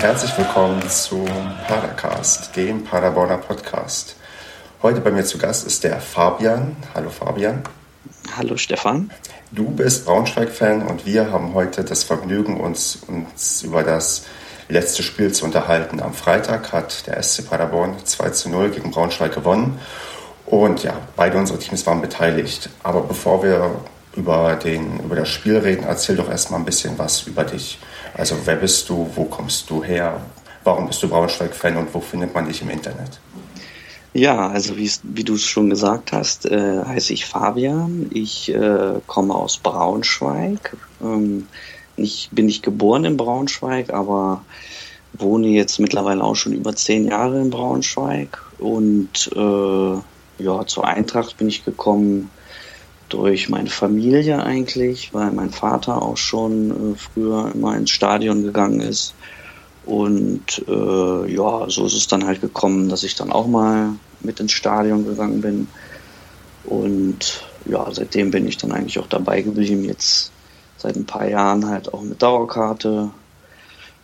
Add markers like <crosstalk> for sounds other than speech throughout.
herzlich willkommen zum Padercast, dem Paderborner Podcast. Heute bei mir zu Gast ist der Fabian. Hallo Fabian. Hallo Stefan. Du bist Braunschweig-Fan und wir haben heute das Vergnügen, uns, uns über das letzte Spiel zu unterhalten. Am Freitag hat der SC Paderborn 2 zu 0 gegen Braunschweig gewonnen. Und ja, beide unsere Teams waren beteiligt. Aber bevor wir über, den, über das Spiel reden, erzähl doch erstmal ein bisschen was über dich. Also wer bist du, wo kommst du her, warum bist du Braunschweig-Fan und wo findet man dich im Internet? Ja, also wie du es schon gesagt hast, äh, heiße ich Fabian. Ich äh, komme aus Braunschweig. Ähm, ich bin nicht geboren in Braunschweig, aber wohne jetzt mittlerweile auch schon über zehn Jahre in Braunschweig. Und äh, ja, zur Eintracht bin ich gekommen durch meine Familie eigentlich, weil mein Vater auch schon äh, früher immer ins Stadion gegangen ist. Und äh, ja, so ist es dann halt gekommen, dass ich dann auch mal mit ins Stadion gegangen bin. Und ja, seitdem bin ich dann eigentlich auch dabei geblieben. Jetzt seit ein paar Jahren halt auch mit Dauerkarte.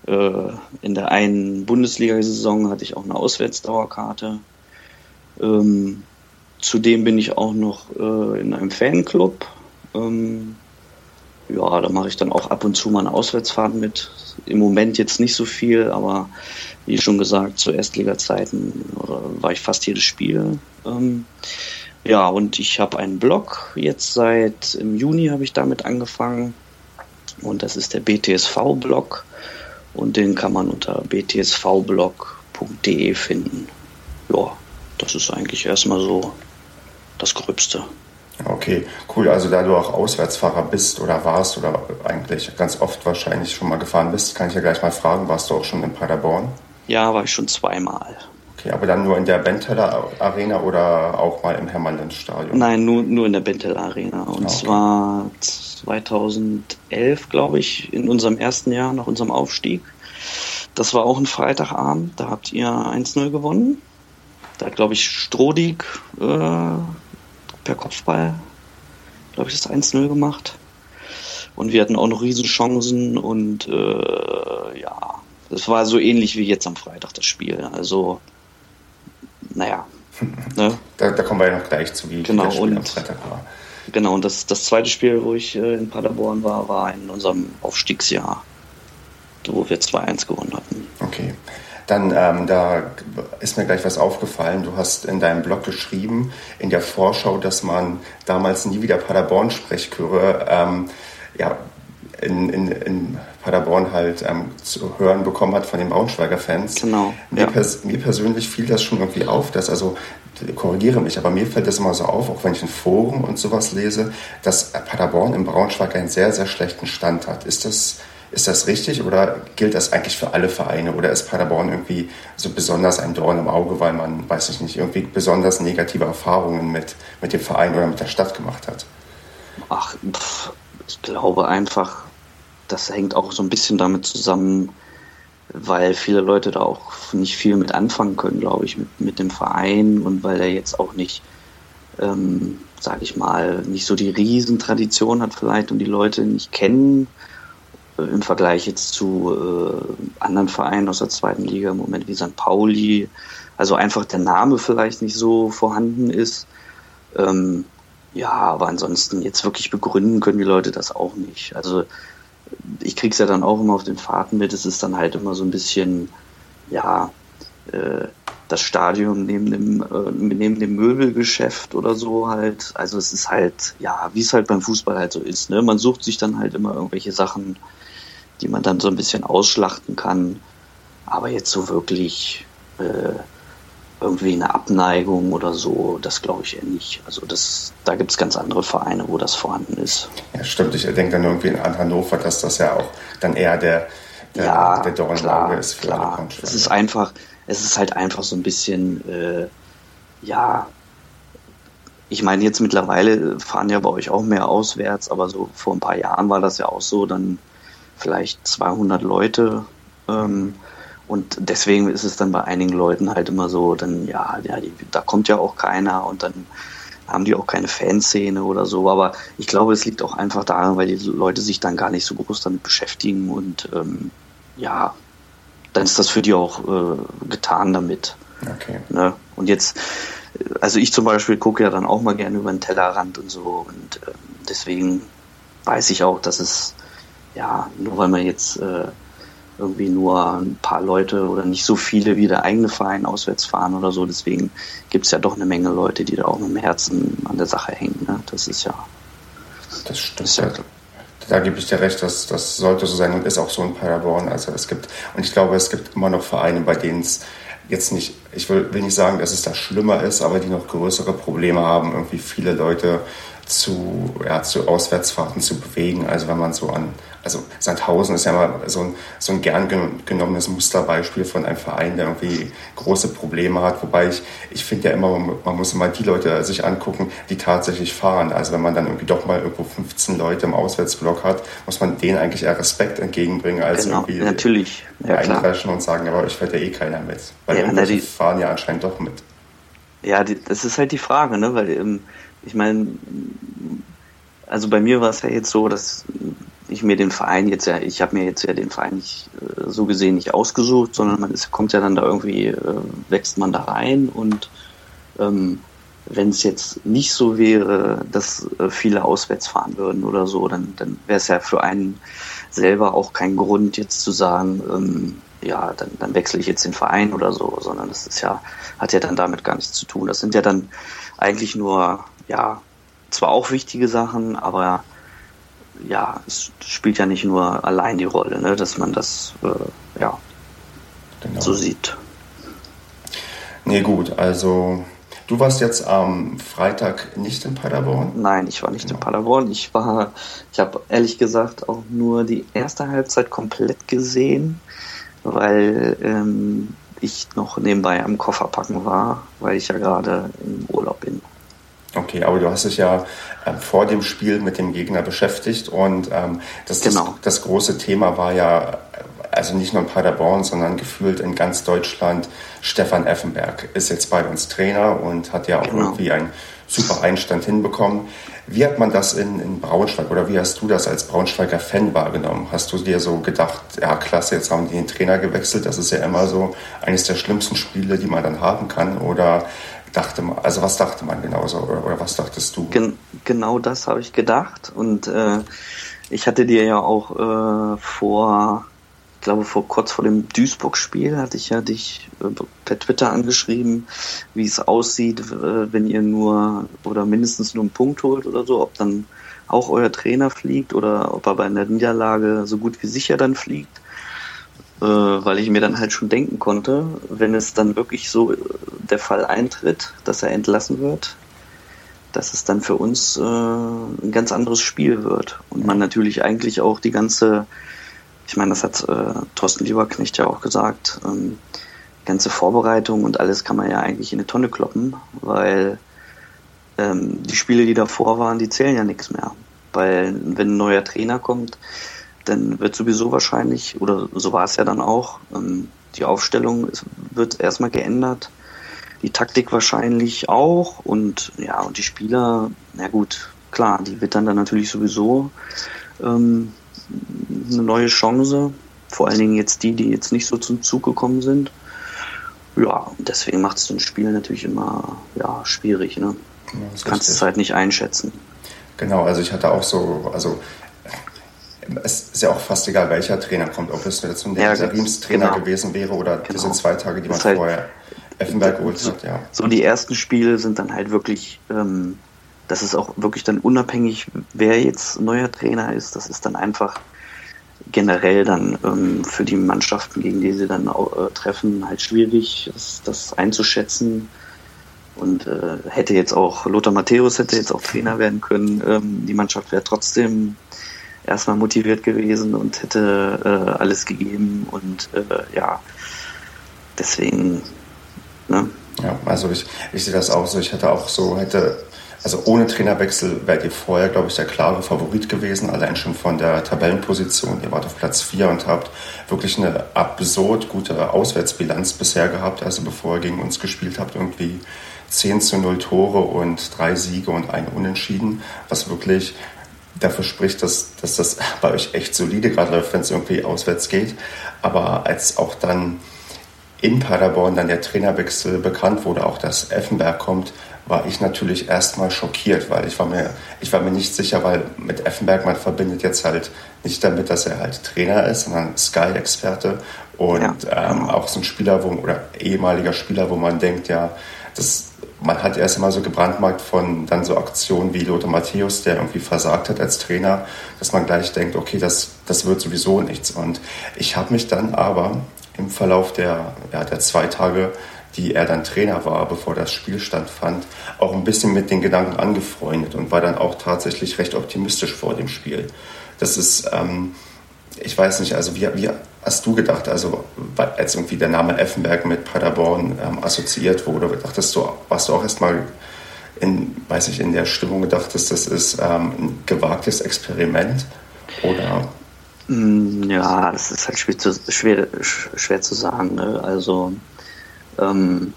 Äh, in der einen Bundesliga-Saison hatte ich auch eine Auswärtsdauerkarte. Ähm, Zudem bin ich auch noch äh, in einem Fanclub. Ähm, ja, da mache ich dann auch ab und zu mal eine Auswärtsfahrt mit. Im Moment jetzt nicht so viel, aber wie schon gesagt, zu Erstliga-Zeiten war ich fast jedes Spiel. Ähm, ja, und ich habe einen Blog. Jetzt seit im Juni habe ich damit angefangen. Und das ist der BTSV-Blog. Und den kann man unter btsvblog.de finden. Ja, das ist eigentlich erstmal so das Gröbste. Okay, cool. Also da du auch Auswärtsfahrer bist oder warst oder eigentlich ganz oft wahrscheinlich schon mal gefahren bist, kann ich ja gleich mal fragen, warst du auch schon in Paderborn? Ja, war ich schon zweimal. Okay, aber dann nur in der Benteler Arena oder auch mal im Hermannland-Stadion? Nein, nur, nur in der Benteler Arena. Und okay. zwar 2011, glaube ich, in unserem ersten Jahr nach unserem Aufstieg. Das war auch ein Freitagabend, da habt ihr 1-0 gewonnen. Da hat, glaube ich, Strodig äh, per Kopfball, glaube ich, das 1-0 gemacht. Und wir hatten auch noch Riesenchancen und äh, ja, das war so ähnlich wie jetzt am Freitag das Spiel. Also, naja. <laughs> ne? da, da, kommen wir ja noch gleich zu, wie genau, das Spiel und, am Freitag war. Genau, und das, das zweite Spiel, wo ich äh, in Paderborn war, war in unserem Aufstiegsjahr, wo wir 2-1 gewonnen hatten. Okay. Dann, ähm, da ist mir gleich was aufgefallen. Du hast in deinem Blog geschrieben, in der Vorschau, dass man damals nie wieder Paderborn-Sprechchöre ähm, ja, in, in, in Paderborn halt ähm, zu hören bekommen hat von den Braunschweiger Fans. Genau. Mir, ja. pers mir persönlich fiel das schon irgendwie auf, dass also korrigiere mich, aber mir fällt das immer so auf, auch wenn ich in Foren und sowas lese, dass Paderborn im Braunschweig einen sehr, sehr schlechten Stand hat. Ist das ist das richtig oder gilt das eigentlich für alle Vereine oder ist Paderborn irgendwie so besonders ein Dorn im Auge, weil man, weiß ich nicht, irgendwie besonders negative Erfahrungen mit, mit dem Verein oder mit der Stadt gemacht hat? Ach, pff, ich glaube einfach, das hängt auch so ein bisschen damit zusammen, weil viele Leute da auch nicht viel mit anfangen können, glaube ich, mit, mit dem Verein und weil er jetzt auch nicht, ähm, sage ich mal, nicht so die Riesentradition hat vielleicht und die Leute nicht kennen im Vergleich jetzt zu äh, anderen Vereinen aus der zweiten Liga im Moment wie St. Pauli, also einfach der Name vielleicht nicht so vorhanden ist. Ähm, ja, aber ansonsten jetzt wirklich begründen können die Leute das auch nicht. Also ich krieg's ja dann auch immer auf den Fahrten mit. Es ist dann halt immer so ein bisschen, ja, äh, das Stadion neben dem, äh, neben dem Möbelgeschäft oder so halt. Also es ist halt, ja, wie es halt beim Fußball halt so ist. Ne? Man sucht sich dann halt immer irgendwelche Sachen, die man dann so ein bisschen ausschlachten kann. Aber jetzt so wirklich äh, irgendwie eine Abneigung oder so, das glaube ich eher nicht. Also das, da gibt es ganz andere Vereine, wo das vorhanden ist. Ja, stimmt. Ich denke dann irgendwie an Hannover, dass das ja auch dann eher der, der, ja, der klar, ist für klar. alle Es ist einfach, es ist halt einfach so ein bisschen, äh, ja, ich meine, jetzt mittlerweile fahren ja bei euch auch mehr auswärts, aber so vor ein paar Jahren war das ja auch so, dann vielleicht 200 Leute. Ähm, und deswegen ist es dann bei einigen Leuten halt immer so, dann ja, ja die, da kommt ja auch keiner und dann haben die auch keine Fanszene oder so. Aber ich glaube, es liegt auch einfach daran, weil die Leute sich dann gar nicht so groß damit beschäftigen und ähm, ja, dann ist das für die auch äh, getan damit. Okay. Ne? Und jetzt, also ich zum Beispiel gucke ja dann auch mal gerne über den Tellerrand und so und äh, deswegen weiß ich auch, dass es, ja, nur weil man jetzt äh, irgendwie nur ein paar Leute oder nicht so viele wie der eigene Verein auswärts fahren oder so. Deswegen gibt es ja doch eine Menge Leute, die da auch mit dem Herzen an der Sache hängen. Ne? Das ist ja. Das stimmt. Das ja, da gebe ich dir recht, dass das sollte so sein und ist auch so in Paderborn. Also es gibt, und ich glaube, es gibt immer noch Vereine, bei denen es jetzt nicht, ich will, will nicht sagen, dass es da schlimmer ist, aber die noch größere Probleme haben, irgendwie viele Leute zu, ja, zu Auswärtsfahrten zu bewegen. Also wenn man so an, also Sandhausen ist ja mal so ein, so ein gern genommenes Musterbeispiel von einem Verein, der irgendwie große Probleme hat. Wobei ich, ich finde ja immer, man muss immer die Leute sich angucken, die tatsächlich fahren. Also wenn man dann irgendwie doch mal irgendwo 15 Leute im Auswärtsblock hat, muss man denen eigentlich eher Respekt entgegenbringen, als genau, irgendwie natürlich. Ja, eindreschen und sagen, aber ich fährt ja eh keiner mit. Weil ja, irgendwelche fahren ja anscheinend doch mit. Ja, die, das ist halt die Frage, ne? Weil ähm, ich meine, also bei mir war es ja jetzt so, dass ich mir den Verein jetzt ja, ich habe mir jetzt ja den Verein nicht äh, so gesehen nicht ausgesucht, sondern man ist, kommt ja dann da irgendwie, äh, wächst man da rein und ähm, wenn es jetzt nicht so wäre, dass äh, viele auswärts fahren würden oder so, dann, dann wäre es ja für einen selber auch kein Grund jetzt zu sagen, ähm, ja, dann, dann wechsle ich jetzt den Verein oder so, sondern das ist ja, hat ja dann damit gar nichts zu tun. Das sind ja dann eigentlich nur ja, zwar auch wichtige Sachen, aber ja, es spielt ja nicht nur allein die Rolle, ne, dass man das äh, ja genau. so sieht. Nee, gut, also du warst jetzt am Freitag nicht in Paderborn? Nein, ich war nicht genau. in Paderborn. Ich war, ich habe ehrlich gesagt auch nur die erste Halbzeit komplett gesehen, weil ähm, ich noch nebenbei am Kofferpacken war, weil ich ja gerade im Urlaub bin. Okay, aber du hast dich ja äh, vor dem Spiel mit dem Gegner beschäftigt und ähm, das, genau. das, das, große Thema war ja, also nicht nur in Paderborn, sondern gefühlt in ganz Deutschland, Stefan Effenberg ist jetzt bei uns Trainer und hat ja auch genau. irgendwie einen super Einstand hinbekommen. Wie hat man das in, in Braunschweig oder wie hast du das als Braunschweiger Fan wahrgenommen? Hast du dir so gedacht, ja klasse, jetzt haben die den Trainer gewechselt, das ist ja immer so eines der schlimmsten Spiele, die man dann haben kann oder dachte man, also was dachte man genauso oder, oder was dachtest du? Gen genau das habe ich gedacht und äh, ich hatte dir ja auch äh, vor, ich glaube vor kurz vor dem Duisburg-Spiel hatte ich ja dich äh, per Twitter angeschrieben, wie es aussieht, äh, wenn ihr nur oder mindestens nur einen Punkt holt oder so, ob dann auch euer Trainer fliegt oder ob er bei einer Niederlage so gut wie sicher dann fliegt äh, weil ich mir dann halt schon denken konnte, wenn es dann wirklich so äh, der Fall eintritt, dass er entlassen wird, dass es dann für uns äh, ein ganz anderes Spiel wird. Und man natürlich eigentlich auch die ganze, ich meine, das hat äh, Thorsten Lieberknecht ja auch gesagt, ähm, ganze Vorbereitung und alles kann man ja eigentlich in eine Tonne kloppen, weil ähm, die Spiele, die davor waren, die zählen ja nichts mehr. Weil wenn ein neuer Trainer kommt, dann wird sowieso wahrscheinlich, oder so war es ja dann auch, ähm, die Aufstellung wird erstmal geändert, die Taktik wahrscheinlich auch und ja, und die Spieler, na gut, klar, die wird dann, dann natürlich sowieso ähm, eine neue Chance, vor allen Dingen jetzt die, die jetzt nicht so zum Zug gekommen sind. Ja, deswegen macht es so ein Spiel natürlich immer ja, schwierig. Ne? Ja, du kannst es halt nicht einschätzen. Genau, also ich hatte auch so, also es ist ja auch fast egal, welcher Trainer kommt, ob es jetzt ein ja, Trainer genau. gewesen wäre oder genau. diese zwei Tage, die man halt, vorher Effenberg geholt so, hat. Ja. So die ersten Spiele sind dann halt wirklich, ähm, das ist auch wirklich dann unabhängig, wer jetzt neuer Trainer ist. Das ist dann einfach generell dann ähm, für die Mannschaften, gegen die sie dann äh, treffen, halt schwierig, das, das einzuschätzen. Und äh, hätte jetzt auch Lothar Matthäus hätte jetzt auch Trainer werden können. Ähm, die Mannschaft wäre trotzdem erstmal motiviert gewesen und hätte äh, alles gegeben und äh, ja, deswegen, ne? Ja, also ich, ich sehe das auch so. Ich hätte auch so, hätte, also ohne Trainerwechsel wärt ihr vorher, glaube ich, der klare Favorit gewesen, allein schon von der Tabellenposition. Ihr wart auf Platz 4 und habt wirklich eine absurd gute Auswärtsbilanz bisher gehabt. Also bevor ihr gegen uns gespielt habt, irgendwie 10 zu 0 Tore und drei Siege und ein Unentschieden, was wirklich dafür spricht, dass, dass das bei euch echt solide gerade läuft, wenn es irgendwie auswärts geht. Aber als auch dann in Paderborn dann der Trainerwechsel bekannt wurde, auch dass Effenberg kommt, war ich natürlich erstmal schockiert, weil ich war mir, ich war mir nicht sicher, weil mit Effenberg man verbindet jetzt halt nicht damit, dass er halt Trainer ist, sondern Sky-Experte und ja. ähm, auch so ein Spieler, wo, oder ehemaliger Spieler, wo man denkt, ja, das, man hat erst einmal so gebrandmarkt von dann so Aktionen wie Lothar Matthäus, der irgendwie versagt hat als Trainer, dass man gleich denkt, okay, das, das wird sowieso nichts. Und ich habe mich dann aber im Verlauf der, ja, der zwei Tage die er dann Trainer war, bevor das Spiel stattfand, auch ein bisschen mit den Gedanken angefreundet und war dann auch tatsächlich recht optimistisch vor dem Spiel. Das ist, ähm, ich weiß nicht, also wie, wie hast du gedacht, also als irgendwie der Name Effenberg mit Paderborn ähm, assoziiert wurde, dachtest du, warst du auch erstmal in, weiß ich, in der Stimmung gedacht, dass das ist ähm, ein gewagtes Experiment oder? Mm, ja, das ist halt schwer zu, schwer, schwer zu sagen. Ne? Also ähm,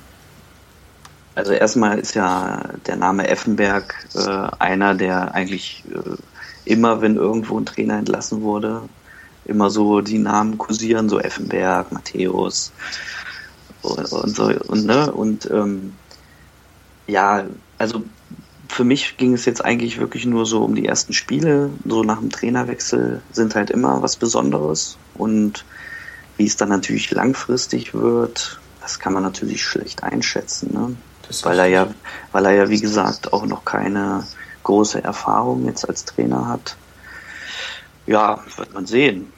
also erstmal ist ja der Name Effenberg äh, einer, der eigentlich äh, immer, wenn irgendwo ein Trainer entlassen wurde, immer so die Namen kursieren, so Effenberg, Matthäus und, und so und ne und ähm, ja, also für mich ging es jetzt eigentlich wirklich nur so um die ersten Spiele. So nach dem Trainerwechsel sind halt immer was Besonderes und wie es dann natürlich langfristig wird, das kann man natürlich schlecht einschätzen, ne? weil er ja, weil er ja wie gesagt auch noch keine große Erfahrung jetzt als Trainer hat. Ja, wird man sehen.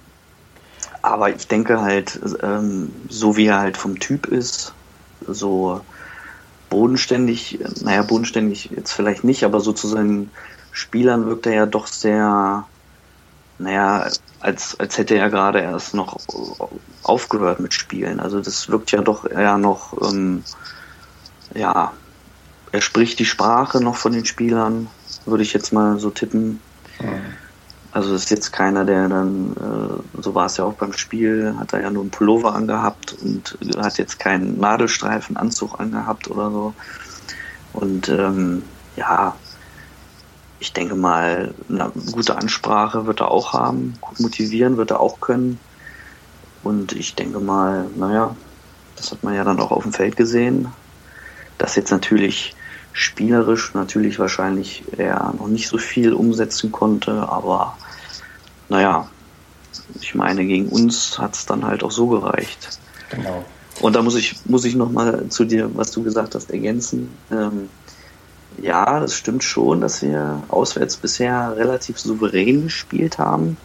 Aber ich denke halt, ähm, so wie er halt vom Typ ist, so bodenständig, naja, bodenständig jetzt vielleicht nicht, aber so zu seinen Spielern wirkt er ja doch sehr, naja, als, als hätte er gerade erst noch aufgehört mit Spielen. Also das wirkt ja doch eher noch, ähm, ja, er spricht die Sprache noch von den Spielern, würde ich jetzt mal so tippen. Mhm. Also ist jetzt keiner, der dann, äh, so war es ja auch beim Spiel, hat er ja nur einen Pullover angehabt und hat jetzt keinen Nadelstreifenanzug angehabt oder so. Und ähm, ja, ich denke mal, eine gute Ansprache wird er auch haben, gut motivieren wird er auch können. Und ich denke mal, naja, das hat man ja dann auch auf dem Feld gesehen, dass jetzt natürlich spielerisch natürlich wahrscheinlich er noch nicht so viel umsetzen konnte, aber naja, ich meine, gegen uns hat es dann halt auch so gereicht. Genau. Und da muss ich, muss ich nochmal zu dir, was du gesagt hast, ergänzen. Ähm, ja, das stimmt schon, dass wir auswärts bisher relativ souverän gespielt haben.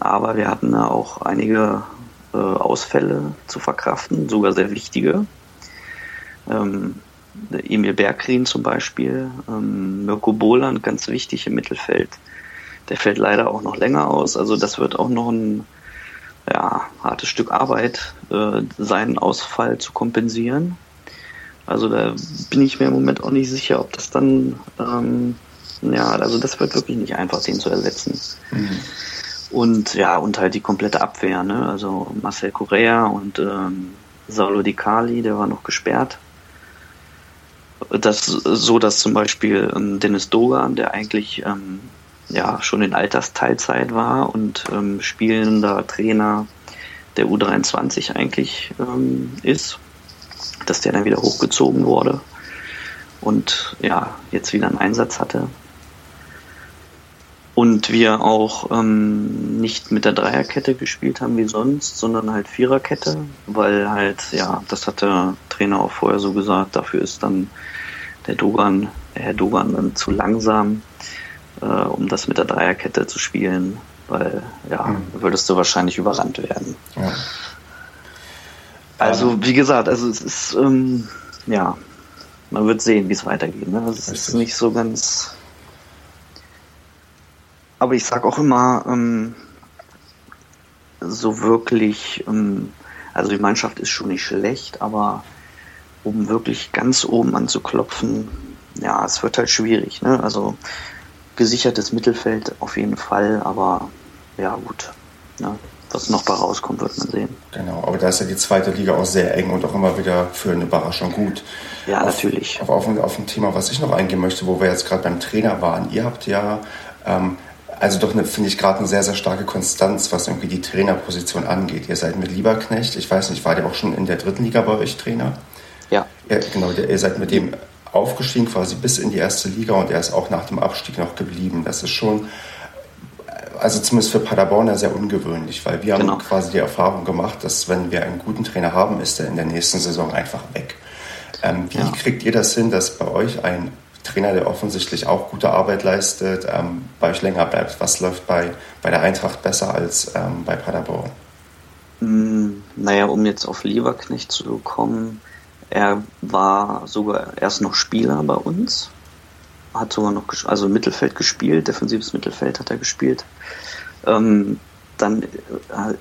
Aber wir hatten da auch einige äh, Ausfälle zu verkraften, sogar sehr wichtige. Ähm, Emil Bergrin zum Beispiel, ähm, Mirko Boland, ganz wichtig im Mittelfeld. Der fällt leider auch noch länger aus. Also das wird auch noch ein ja, hartes Stück Arbeit, äh, seinen Ausfall zu kompensieren. Also da bin ich mir im Moment auch nicht sicher, ob das dann, ähm, ja, also das wird wirklich nicht einfach, den zu ersetzen. Mhm. Und ja, und halt die komplette Abwehr, ne? Also Marcel Correa und ähm, Saulo Di Cali, der war noch gesperrt. Das so, dass zum Beispiel ähm, Dennis Dogan, der eigentlich ähm, ja schon in Altersteilzeit war und ähm, spielender Trainer der U23 eigentlich ähm, ist, dass der dann wieder hochgezogen wurde und ja, jetzt wieder einen Einsatz hatte. Und wir auch ähm, nicht mit der Dreierkette gespielt haben wie sonst, sondern halt Viererkette, weil halt, ja, das hat der Trainer auch vorher so gesagt, dafür ist dann der Dogan, der Herr Dogan dann zu langsam, äh, um das mit der Dreierkette zu spielen, weil ja, mhm. würdest du wahrscheinlich überrannt werden. Ja. Also, wie gesagt, also es ist, ähm, ja, man wird sehen, wie es weitergeht. Ne? Also, es ist nicht so ganz. Aber ich sag auch immer, ähm, so wirklich, ähm, also die Mannschaft ist schon nicht schlecht, aber um wirklich ganz oben anzuklopfen, ja, es wird halt schwierig. Ne? Also gesichertes Mittelfeld auf jeden Fall, aber ja, gut. Ne? was noch bei rauskommt, wird man sehen. Genau, aber da ist ja die zweite Liga auch sehr eng und auch immer wieder für eine Überraschung gut. Ja, auf, natürlich. Auf, auf, auf ein Thema, was ich noch eingehen möchte, wo wir jetzt gerade beim Trainer waren. Ihr habt ja Ähm, also doch, finde ich, gerade eine sehr, sehr starke Konstanz, was irgendwie die Trainerposition angeht. Ihr seid mit Lieberknecht, ich weiß nicht, war der auch schon in der dritten Liga bei euch Trainer? Ja. ja genau, ihr seid mit dem aufgestiegen quasi bis in die erste Liga und er ist auch nach dem Abstieg noch geblieben. Das ist schon, also zumindest für Paderborn sehr ungewöhnlich, weil wir genau. haben quasi die Erfahrung gemacht, dass wenn wir einen guten Trainer haben, ist er in der nächsten Saison einfach weg. Ähm, wie ja. kriegt ihr das hin, dass bei euch ein Trainer, der offensichtlich auch gute Arbeit leistet, ähm, bei euch länger bleibt? Was läuft bei, bei der Eintracht besser als ähm, bei Paderborn? Mm, naja, um jetzt auf Lieberknecht zu kommen, er war sogar erst noch Spieler bei uns, hat sogar noch, also Mittelfeld gespielt, defensives Mittelfeld hat er gespielt. Ähm, dann äh,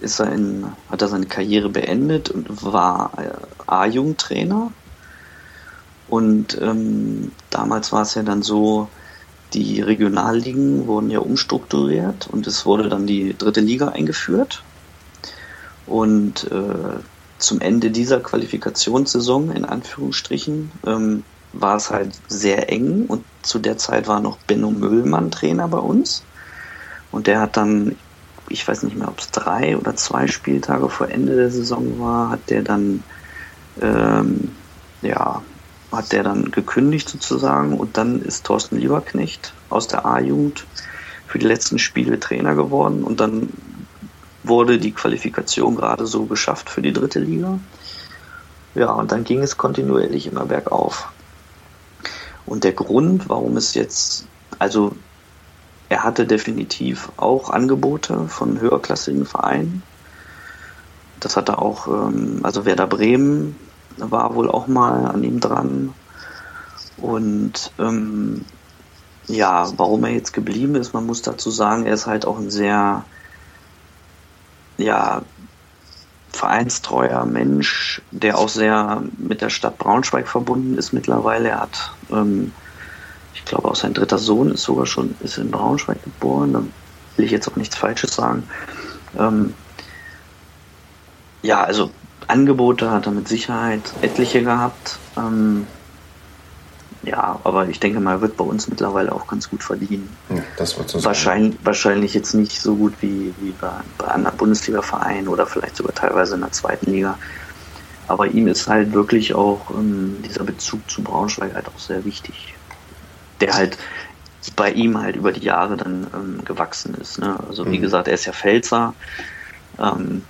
ist er in, hat er seine Karriere beendet und war äh, A-Jugendtrainer und ähm, damals war es ja dann so, die Regionalligen wurden ja umstrukturiert und es wurde dann die dritte Liga eingeführt. Und äh, zum Ende dieser Qualifikationssaison, in Anführungsstrichen, ähm, war es halt sehr eng und zu der Zeit war noch Benno Müllmann Trainer bei uns. Und der hat dann, ich weiß nicht mehr, ob es drei oder zwei Spieltage vor Ende der Saison war, hat der dann ähm, ja hat der dann gekündigt sozusagen und dann ist Thorsten Lieberknecht aus der A-Jugend für die letzten Spiele Trainer geworden und dann wurde die Qualifikation gerade so geschafft für die dritte Liga. Ja, und dann ging es kontinuierlich immer bergauf. Und der Grund, warum es jetzt, also er hatte definitiv auch Angebote von höherklassigen Vereinen. Das hat er auch, ähm, also Werder Bremen war wohl auch mal an ihm dran. Und ähm, ja, warum er jetzt geblieben ist, man muss dazu sagen, er ist halt auch ein sehr ja, vereinstreuer Mensch, der auch sehr mit der Stadt Braunschweig verbunden ist mittlerweile. Er hat, ähm, ich glaube, auch sein dritter Sohn ist sogar schon ist in Braunschweig geboren. Da will ich jetzt auch nichts Falsches sagen. Ähm, ja, also Angebote hat er mit Sicherheit etliche gehabt. Ähm, ja, aber ich denke mal, er wird bei uns mittlerweile auch ganz gut verdienen. Ja, das wird so wahrscheinlich, sein. wahrscheinlich jetzt nicht so gut wie, wie bei, bei anderen Bundesliga-Vereinen oder vielleicht sogar teilweise in der zweiten Liga. Aber ihm ist halt wirklich auch ähm, dieser Bezug zu Braunschweig halt auch sehr wichtig. Der halt bei ihm halt über die Jahre dann ähm, gewachsen ist. Ne? Also wie mhm. gesagt, er ist ja Pfälzer. Ähm,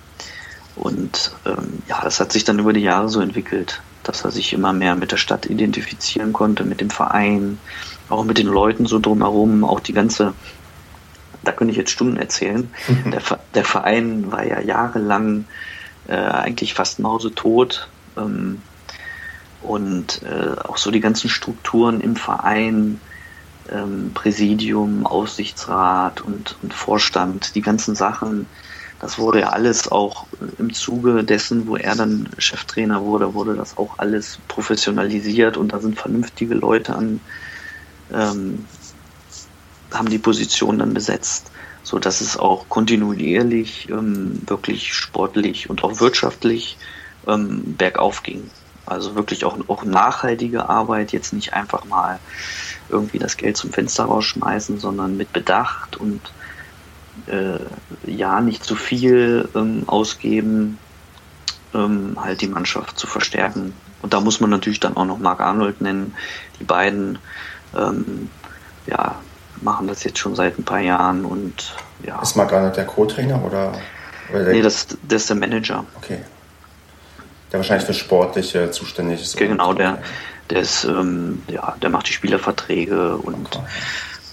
und ähm, ja, das hat sich dann über die Jahre so entwickelt, dass er sich immer mehr mit der Stadt identifizieren konnte, mit dem Verein, auch mit den Leuten so drumherum, auch die ganze, da könnte ich jetzt Stunden erzählen. Mhm. Der, der, Verein war ja jahrelang äh, eigentlich fast mausetot. Ähm, und äh, auch so die ganzen Strukturen im Verein, ähm, Präsidium, Aussichtsrat und, und Vorstand, die ganzen Sachen, das wurde ja alles auch im Zuge dessen, wo er dann Cheftrainer wurde, wurde das auch alles professionalisiert und da sind vernünftige Leute an, ähm, haben die Position dann besetzt, so dass es auch kontinuierlich ähm, wirklich sportlich und auch wirtschaftlich ähm, bergauf ging. Also wirklich auch, auch nachhaltige Arbeit, jetzt nicht einfach mal irgendwie das Geld zum Fenster rausschmeißen, sondern mit Bedacht und äh, ja nicht zu viel ähm, ausgeben, ähm, halt die Mannschaft zu verstärken. Und da muss man natürlich dann auch noch Marc Arnold nennen. Die beiden ähm, ja, machen das jetzt schon seit ein paar Jahren und ja. Ist Marc Arnold der Co-Trainer oder? oder der nee, das, das ist der Manager. Okay. Der wahrscheinlich für Sportliche zuständig ist. Genau, der, der ist, ähm, ja, der macht die Spielerverträge und okay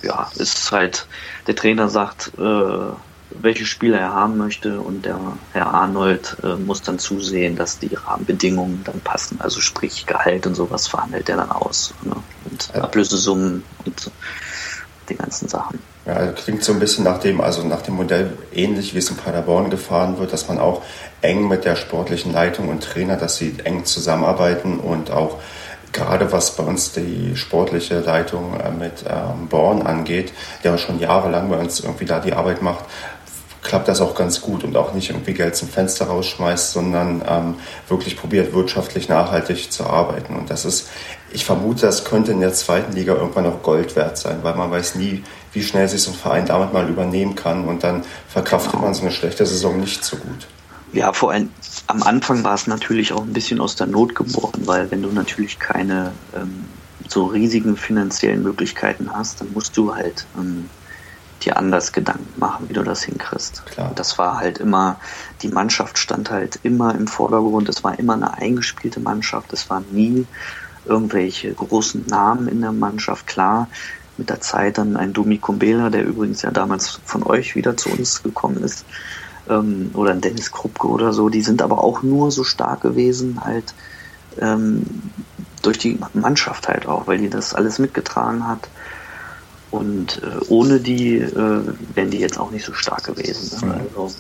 ja, ist halt, der Trainer sagt, äh, welche Spieler er haben möchte und der Herr Arnold äh, muss dann zusehen, dass die Rahmenbedingungen dann passen. Also sprich Gehalt und sowas verhandelt er dann aus. Ne? Und ja. Ablösesummen und die ganzen Sachen. Ja, klingt so ein bisschen nach dem, also nach dem Modell ähnlich wie es in Paderborn gefahren wird, dass man auch eng mit der sportlichen Leitung und Trainer, dass sie eng zusammenarbeiten und auch gerade was bei uns die sportliche Leitung äh, mit ähm, Born angeht, der schon jahrelang bei uns irgendwie da die Arbeit macht, klappt das auch ganz gut und auch nicht irgendwie Geld zum Fenster rausschmeißt, sondern ähm, wirklich probiert, wirtschaftlich nachhaltig zu arbeiten. Und das ist ich vermute, das könnte in der zweiten Liga irgendwann noch Gold wert sein, weil man weiß nie, wie schnell sich so ein Verein damit mal übernehmen kann und dann verkraftet man so eine schlechte Saison nicht so gut. Ja, vor allem am Anfang war es natürlich auch ein bisschen aus der Not geboren, weil wenn du natürlich keine ähm, so riesigen finanziellen Möglichkeiten hast, dann musst du halt ähm, dir anders Gedanken machen, wie du das hinkriegst. Klar. Und das war halt immer, die Mannschaft stand halt immer im Vordergrund, es war immer eine eingespielte Mannschaft, es war nie irgendwelche großen Namen in der Mannschaft. Klar, mit der Zeit dann ein Domi Kumbela, der übrigens ja damals von euch wieder zu uns gekommen ist, ähm, oder ein Dennis Krupke oder so, die sind aber auch nur so stark gewesen, halt ähm, durch die Mannschaft halt auch, weil die das alles mitgetragen hat. Und äh, ohne die äh, wären die jetzt auch nicht so stark gewesen. Ne? Also,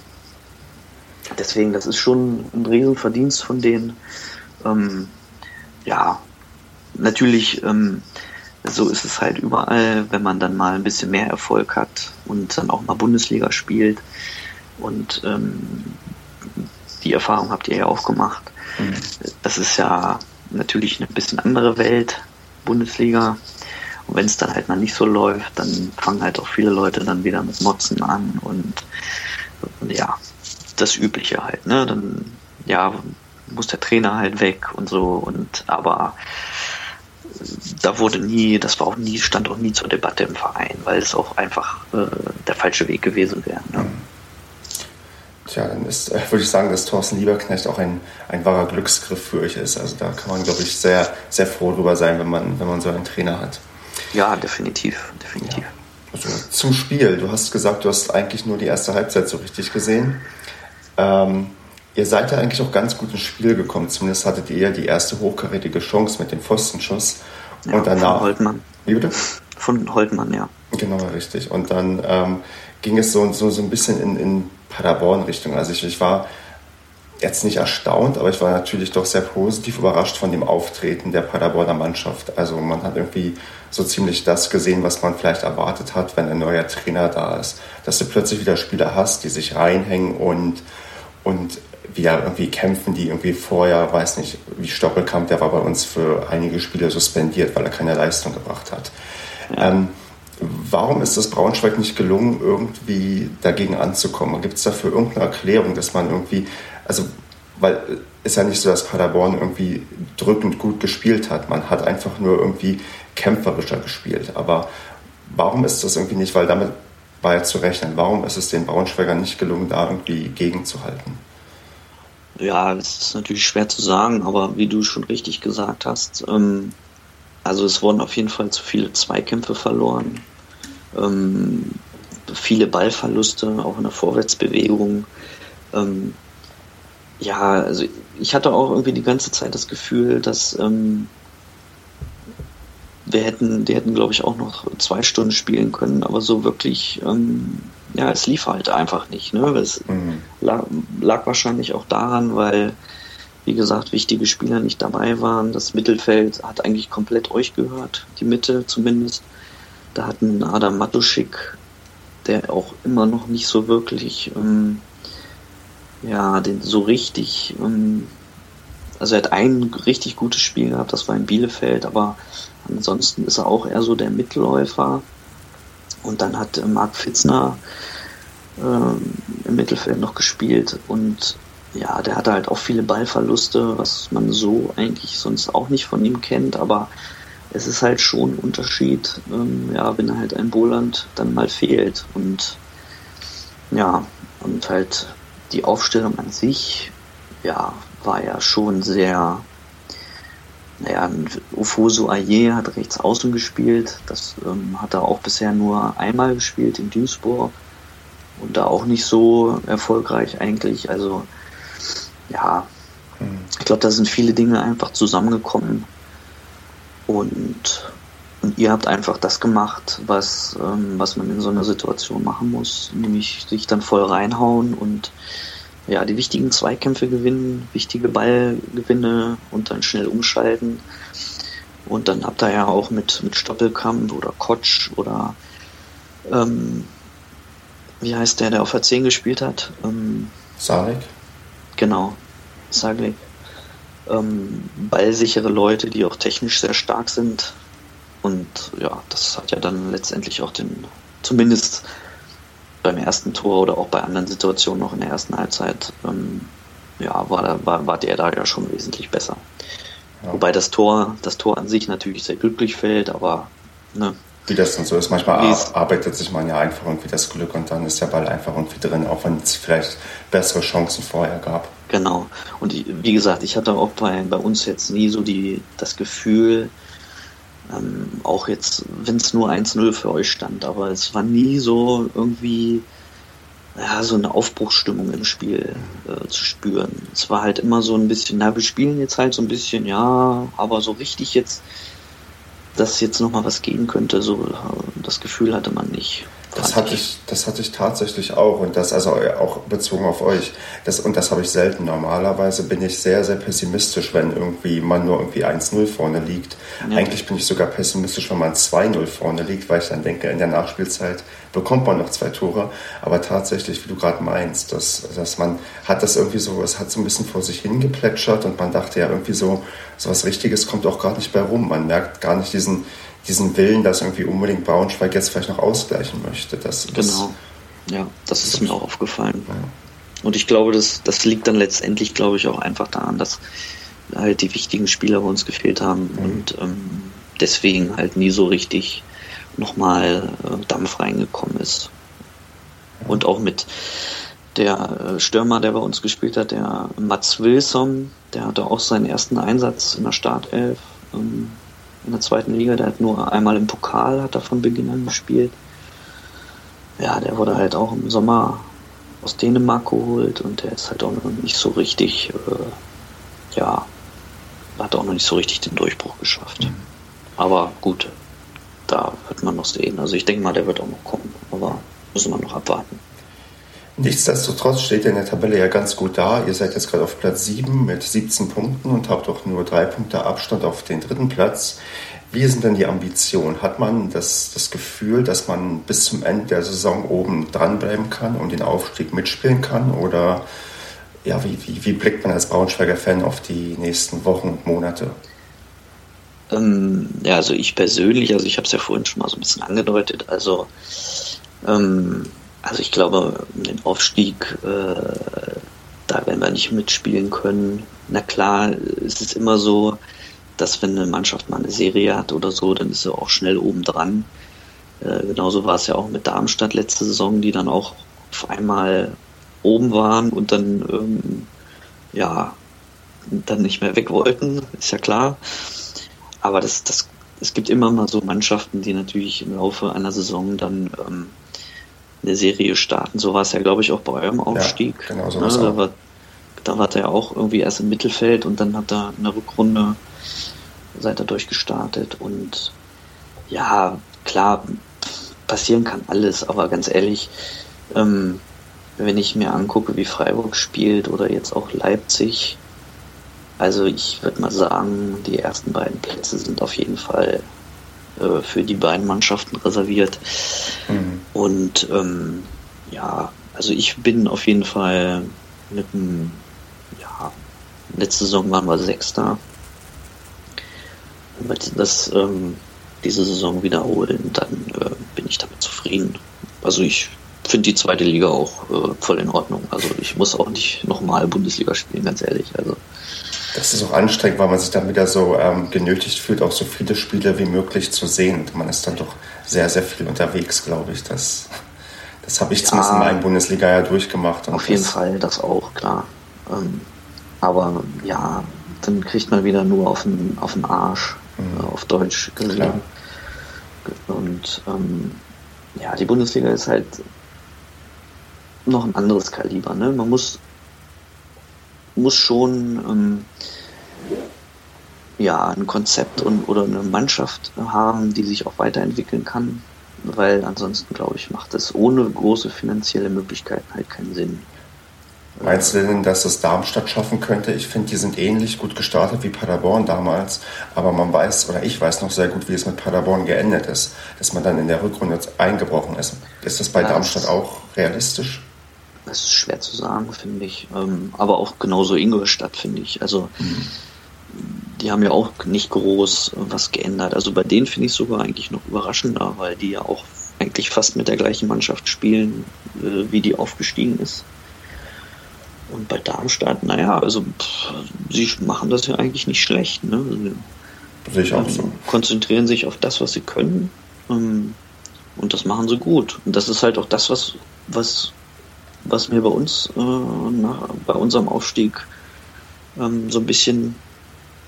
deswegen, das ist schon ein Riesenverdienst von denen. Ähm, ja, natürlich, ähm, so ist es halt überall, wenn man dann mal ein bisschen mehr Erfolg hat und dann auch mal Bundesliga spielt. Und ähm, die Erfahrung habt ihr ja auch gemacht. Mhm. Das ist ja natürlich eine bisschen andere Welt, Bundesliga. Und wenn es dann halt mal nicht so läuft, dann fangen halt auch viele Leute dann wieder mit Motzen an und, und ja, das Übliche halt, ne? Dann ja, muss der Trainer halt weg und so und aber da wurde nie, das war auch nie, stand auch nie zur Debatte im Verein, weil es auch einfach äh, der falsche Weg gewesen wäre. Ne? Tja, dann ist, äh, würde ich sagen, dass Thorsten Lieberknecht auch ein, ein wahrer Glücksgriff für euch ist. Also da kann man, glaube ich, sehr, sehr froh drüber sein, wenn man, wenn man so einen Trainer hat. Ja, definitiv, definitiv. Ja. Also zum Spiel. Du hast gesagt, du hast eigentlich nur die erste Halbzeit so richtig gesehen. Ähm, Ihr seid ja eigentlich auch ganz gut ins Spiel gekommen. Zumindest hattet ihr ja die erste hochkarätige Chance mit dem Pfostenschuss. Ja, und danach. Von Holtmann. Wie bitte? Von Holtmann, ja. Genau, richtig. Und dann ähm, ging es so, so, so ein bisschen in, in Paderborn-Richtung. Also ich, ich war jetzt nicht erstaunt, aber ich war natürlich doch sehr positiv überrascht von dem Auftreten der Paderborner Mannschaft. Also man hat irgendwie so ziemlich das gesehen, was man vielleicht erwartet hat, wenn ein neuer Trainer da ist. Dass du plötzlich wieder Spieler hast, die sich reinhängen und, und wieder irgendwie kämpfen, die irgendwie vorher, weiß nicht, wie Stoppelkamp, der war bei uns für einige Spiele suspendiert, weil er keine Leistung gebracht hat. Ja. Ähm, warum ist es Braunschweig nicht gelungen, irgendwie dagegen anzukommen? Gibt es dafür irgendeine Erklärung, dass man irgendwie, also, weil es ist ja nicht so, dass Paderborn irgendwie drückend gut gespielt hat. Man hat einfach nur irgendwie kämpferischer gespielt. Aber warum ist das irgendwie nicht, weil damit war ja zu rechnen, warum ist es den Braunschweigern nicht gelungen, da irgendwie gegenzuhalten? Ja, das ist natürlich schwer zu sagen, aber wie du schon richtig gesagt hast, ähm, also es wurden auf jeden Fall zu viele Zweikämpfe verloren, ähm, viele Ballverluste, auch in der Vorwärtsbewegung. Ähm, ja, also ich hatte auch irgendwie die ganze Zeit das Gefühl, dass ähm, wir hätten, die hätten, glaube ich, auch noch zwei Stunden spielen können, aber so wirklich ähm, ja, es lief halt einfach nicht. Ne? Es mhm. lag, lag, wahrscheinlich auch daran, weil, wie gesagt, wichtige Spieler nicht dabei waren. Das Mittelfeld hat eigentlich komplett euch gehört, die Mitte zumindest. Da hatten Adam Matuschik, der auch immer noch nicht so wirklich, ähm, ja, den so richtig, ähm, also er hat ein richtig gutes Spiel gehabt, das war in Bielefeld, aber ansonsten ist er auch eher so der Mittelläufer. Und dann hat äh, Marc Fitzner äh, im Mittelfeld noch gespielt und ja, der hatte halt auch viele Ballverluste, was man so eigentlich sonst auch nicht von ihm kennt, aber es ist halt schon ein Unterschied, ähm, ja, wenn halt ein Boland dann mal fehlt und ja, und halt die Aufstellung an sich, ja, war ja schon sehr naja, Ufoso Aye hat rechts außen gespielt. Das ähm, hat er auch bisher nur einmal gespielt in Duisburg. Und da auch nicht so erfolgreich eigentlich. Also, ja, mhm. ich glaube, da sind viele Dinge einfach zusammengekommen. Und, und ihr habt einfach das gemacht, was, ähm, was man in so einer Situation machen muss. Nämlich sich dann voll reinhauen und ja, die wichtigen Zweikämpfe gewinnen, wichtige Ballgewinne und dann schnell umschalten. Und dann habt ihr ja auch mit, mit Stoppelkamp oder Kotsch oder ähm, wie heißt der, der auf der 10 gespielt hat? Ähm, Sarek. Genau, Sarek. Ähm, ballsichere Leute, die auch technisch sehr stark sind. Und ja, das hat ja dann letztendlich auch den, zumindest beim ersten Tor oder auch bei anderen Situationen noch in der ersten Halbzeit, ähm, ja, war, war, war der da ja schon wesentlich besser. Ja. Wobei das Tor, das Tor an sich natürlich sehr glücklich fällt, aber ne, wie das dann so ist. Manchmal arbeitet sich man ja einfach irgendwie das Glück und dann ist der Ball einfach irgendwie drin, auch wenn es vielleicht bessere Chancen vorher gab. Genau. Und wie gesagt, ich hatte auch bei, bei uns jetzt nie so die, das Gefühl, ähm, auch jetzt, wenn es nur 1-0 für euch stand, aber es war nie so irgendwie ja, so eine Aufbruchsstimmung im Spiel äh, zu spüren. Es war halt immer so ein bisschen, na, wir spielen jetzt halt so ein bisschen, ja, aber so richtig jetzt dass jetzt nochmal was gehen könnte, so das Gefühl hatte man nicht. Das hatte ich, das hatte ich tatsächlich auch und das also auch bezogen auf euch. Das, und das habe ich selten. Normalerweise bin ich sehr, sehr pessimistisch, wenn irgendwie man nur irgendwie 1-0 vorne liegt. Ja. Eigentlich bin ich sogar pessimistisch, wenn man 2-0 vorne liegt, weil ich dann denke, in der Nachspielzeit bekommt man noch zwei Tore. Aber tatsächlich, wie du gerade meinst, dass, dass man hat das irgendwie so, es hat so ein bisschen vor sich hingeplätschert und man dachte ja irgendwie so, so was Richtiges kommt auch gar nicht bei rum. Man merkt gar nicht diesen, diesen Willen, dass irgendwie unbedingt Braunschweig jetzt vielleicht noch ausgleichen möchte. Das, genau. Ja, das ist mir auch aufgefallen. Ja. Und ich glaube, das, das liegt dann letztendlich, glaube ich, auch einfach daran, dass halt die wichtigen Spieler bei uns gefehlt haben mhm. und ähm, deswegen halt nie so richtig nochmal äh, Dampf reingekommen ist. Und auch mit der äh, Stürmer, der bei uns gespielt hat, der Mats Wilson, der hatte auch seinen ersten Einsatz in der Startelf. Ähm, in der zweiten Liga. Der hat nur einmal im Pokal hat er von Beginn an gespielt. Ja, der wurde halt auch im Sommer aus Dänemark geholt und der ist halt auch noch nicht so richtig, äh, ja, hat auch noch nicht so richtig den Durchbruch geschafft. Mhm. Aber gut, da wird man noch sehen. Also ich denke mal, der wird auch noch kommen, aber müssen wir noch abwarten. Nichtsdestotrotz steht ihr in der Tabelle ja ganz gut da. Ihr seid jetzt gerade auf Platz 7 mit 17 Punkten und habt auch nur drei Punkte Abstand auf den dritten Platz. Wie sind denn die Ambitionen? Hat man das, das Gefühl, dass man bis zum Ende der Saison oben dranbleiben kann und den Aufstieg mitspielen kann? Oder ja, wie, wie, wie blickt man als Braunschweiger Fan auf die nächsten Wochen und Monate? Ähm, ja, also ich persönlich, also ich habe es ja vorhin schon mal so ein bisschen angedeutet, also ähm, also ich glaube, den Aufstieg, äh, da werden wir nicht mitspielen können. Na klar, es ist immer so, dass wenn eine Mannschaft mal eine Serie hat oder so, dann ist sie auch schnell oben dran. Äh, genauso war es ja auch mit Darmstadt letzte Saison, die dann auch auf einmal oben waren und dann ähm, ja dann nicht mehr weg wollten, ist ja klar. Aber das, das, es gibt immer mal so Mannschaften, die natürlich im Laufe einer Saison dann ähm, eine Serie starten. So war es ja, glaube ich, auch bei eurem Aufstieg. Ja, genau so ne? da, war, da war er auch irgendwie erst im Mittelfeld und dann hat er eine Rückrunde, seid ihr durchgestartet. Und ja, klar, passieren kann alles, aber ganz ehrlich, ähm, wenn ich mir angucke, wie Freiburg spielt oder jetzt auch Leipzig, also ich würde mal sagen, die ersten beiden Plätze sind auf jeden Fall äh, für die beiden Mannschaften reserviert. Mhm. Und ähm, ja, also ich bin auf jeden Fall mit dem, ja, letzte Saison waren wir Sechster. Wenn wir das ähm, diese Saison wiederholen, dann äh, bin ich damit zufrieden. Also ich finde die zweite Liga auch äh, voll in Ordnung. Also ich muss auch nicht nochmal Bundesliga spielen, ganz ehrlich. Also das ist auch anstrengend, weil man sich dann wieder so ähm, genötigt fühlt, auch so viele Spiele wie möglich zu sehen. Und man ist dann doch sehr, sehr viel unterwegs, glaube ich. Das, das habe ich ja, zumindest in meinem Bundesliga ja durchgemacht. auf jeden Fall, das auch, klar. Ähm, aber ja, dann kriegt man wieder nur auf den, auf den Arsch, mhm. äh, auf Deutsch gesehen. Und ähm, ja, die Bundesliga ist halt noch ein anderes Kaliber. Ne? Man muss muss schon ähm, ja, ein Konzept und, oder eine Mannschaft haben, die sich auch weiterentwickeln kann, weil ansonsten, glaube ich, macht es ohne große finanzielle Möglichkeiten halt keinen Sinn. Meinst du denn, dass das Darmstadt schaffen könnte? Ich finde, die sind ähnlich gut gestartet wie Paderborn damals, aber man weiß, oder ich weiß noch sehr gut, wie es mit Paderborn geendet ist, dass man dann in der Rückrunde eingebrochen ist. Ist das bei ja, Darmstadt auch realistisch? Das ist schwer zu sagen, finde ich. Ähm, aber auch genauso Ingolstadt, finde ich. Also, mhm. die haben ja auch nicht groß was geändert. Also bei denen finde ich sogar eigentlich noch überraschender, weil die ja auch eigentlich fast mit der gleichen Mannschaft spielen, äh, wie die aufgestiegen ist. Und bei Darmstadt, naja, also pff, sie machen das ja eigentlich nicht schlecht. Ne? Sehe ich auch so. Konzentrieren sich auf das, was sie können. Ähm, und das machen sie gut. Und das ist halt auch das, was, was, was mir bei uns, äh, nach, bei unserem Aufstieg ähm, so ein bisschen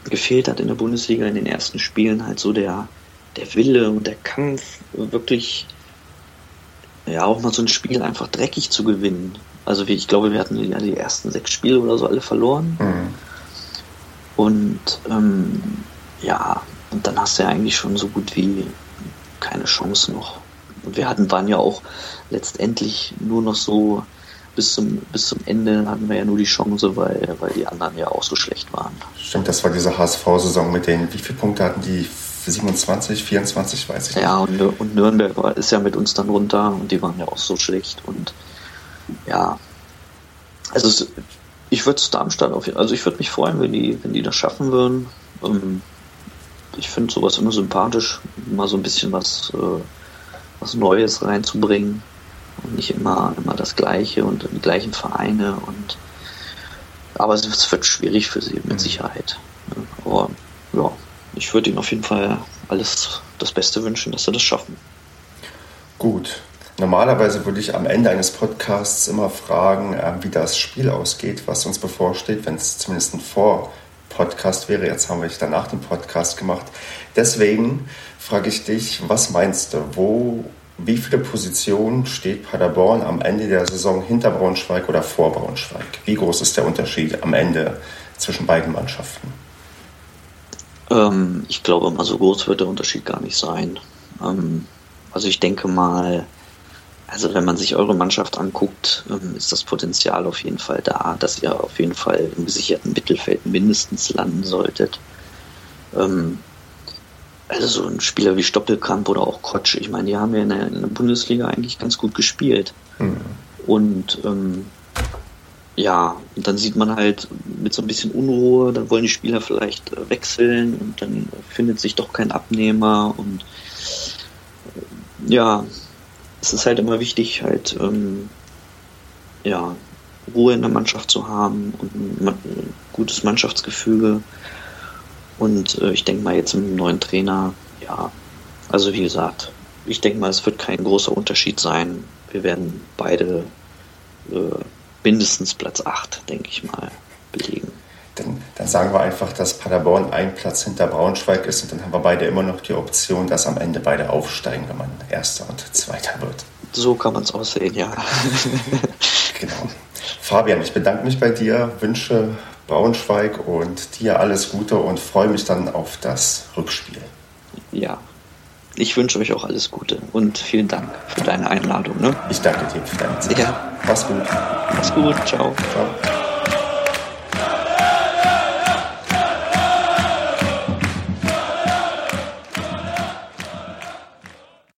gefehlt hat in der Bundesliga in den ersten Spielen, halt so der, der Wille und der Kampf, wirklich ja auch mal so ein Spiel einfach dreckig zu gewinnen. Also ich glaube, wir hatten ja die ersten sechs Spiele oder so alle verloren. Mhm. Und ähm, ja, und dann hast du ja eigentlich schon so gut wie keine Chance noch. Und wir hatten, waren ja auch letztendlich nur noch so bis zum, bis zum Ende hatten wir ja nur die Chance, weil, weil die anderen ja auch so schlecht waren. Stimmt, das war diese HSV-Saison mit den, wie viele Punkte hatten die? 27, 24, weiß ich nicht. Ja, und, und Nürnberg war, ist ja mit uns dann runter und die waren ja auch so schlecht und ja, also es, ich würde es Darmstadt auf also ich würde mich freuen, wenn die, wenn die das schaffen würden. Ähm, ich finde sowas immer sympathisch, mal so ein bisschen was, äh, was Neues reinzubringen und nicht immer, immer das Gleiche und die gleichen Vereine und aber es wird schwierig für sie mit mhm. Sicherheit. Aber ja, ich würde ihnen auf jeden Fall alles das Beste wünschen, dass sie das schaffen. Gut. Normalerweise würde ich am Ende eines Podcasts immer fragen, äh, wie das Spiel ausgeht, was uns bevorsteht, wenn es zumindest ein Vor-Podcast wäre. Jetzt haben wir es danach den Podcast gemacht. Deswegen frage ich dich, was meinst du? Wo wie viele Positionen steht Paderborn am Ende der Saison hinter Braunschweig oder vor Braunschweig? Wie groß ist der Unterschied am Ende zwischen beiden Mannschaften? Ähm, ich glaube mal, so groß wird der Unterschied gar nicht sein. Ähm, also ich denke mal, also wenn man sich eure Mannschaft anguckt, ähm, ist das Potenzial auf jeden Fall da, dass ihr auf jeden Fall im gesicherten Mittelfeld mindestens landen solltet. Also so ein Spieler wie Stoppelkamp oder auch Kotsch, ich meine, die haben ja in der, in der Bundesliga eigentlich ganz gut gespielt. Mhm. Und ähm, ja, und dann sieht man halt mit so ein bisschen Unruhe, dann wollen die Spieler vielleicht äh, wechseln und dann findet sich doch kein Abnehmer und äh, ja, es ist halt immer wichtig, halt ähm, ja, Ruhe in der Mannschaft zu haben und ein gutes Mannschaftsgefüge und äh, ich denke mal jetzt mit dem neuen Trainer, ja, also wie gesagt, ich denke mal, es wird kein großer Unterschied sein. Wir werden beide äh, mindestens Platz 8, denke ich mal, belegen. Dann, dann, sagen wir einfach, dass Paderborn ein Platz hinter Braunschweig ist und dann haben wir beide immer noch die Option, dass am Ende beide aufsteigen, wenn man Erster und Zweiter wird. So kann man es aussehen, ja. <laughs> genau. Fabian, ich bedanke mich bei dir, wünsche Braunschweig und dir alles Gute und freue mich dann auf das Rückspiel. Ja, ich wünsche euch auch alles Gute und vielen Dank für deine Einladung. Ne? Ich danke dir für deine Zeit. Ja. Mach's gut. Mach's gut. Ciao. Ciao.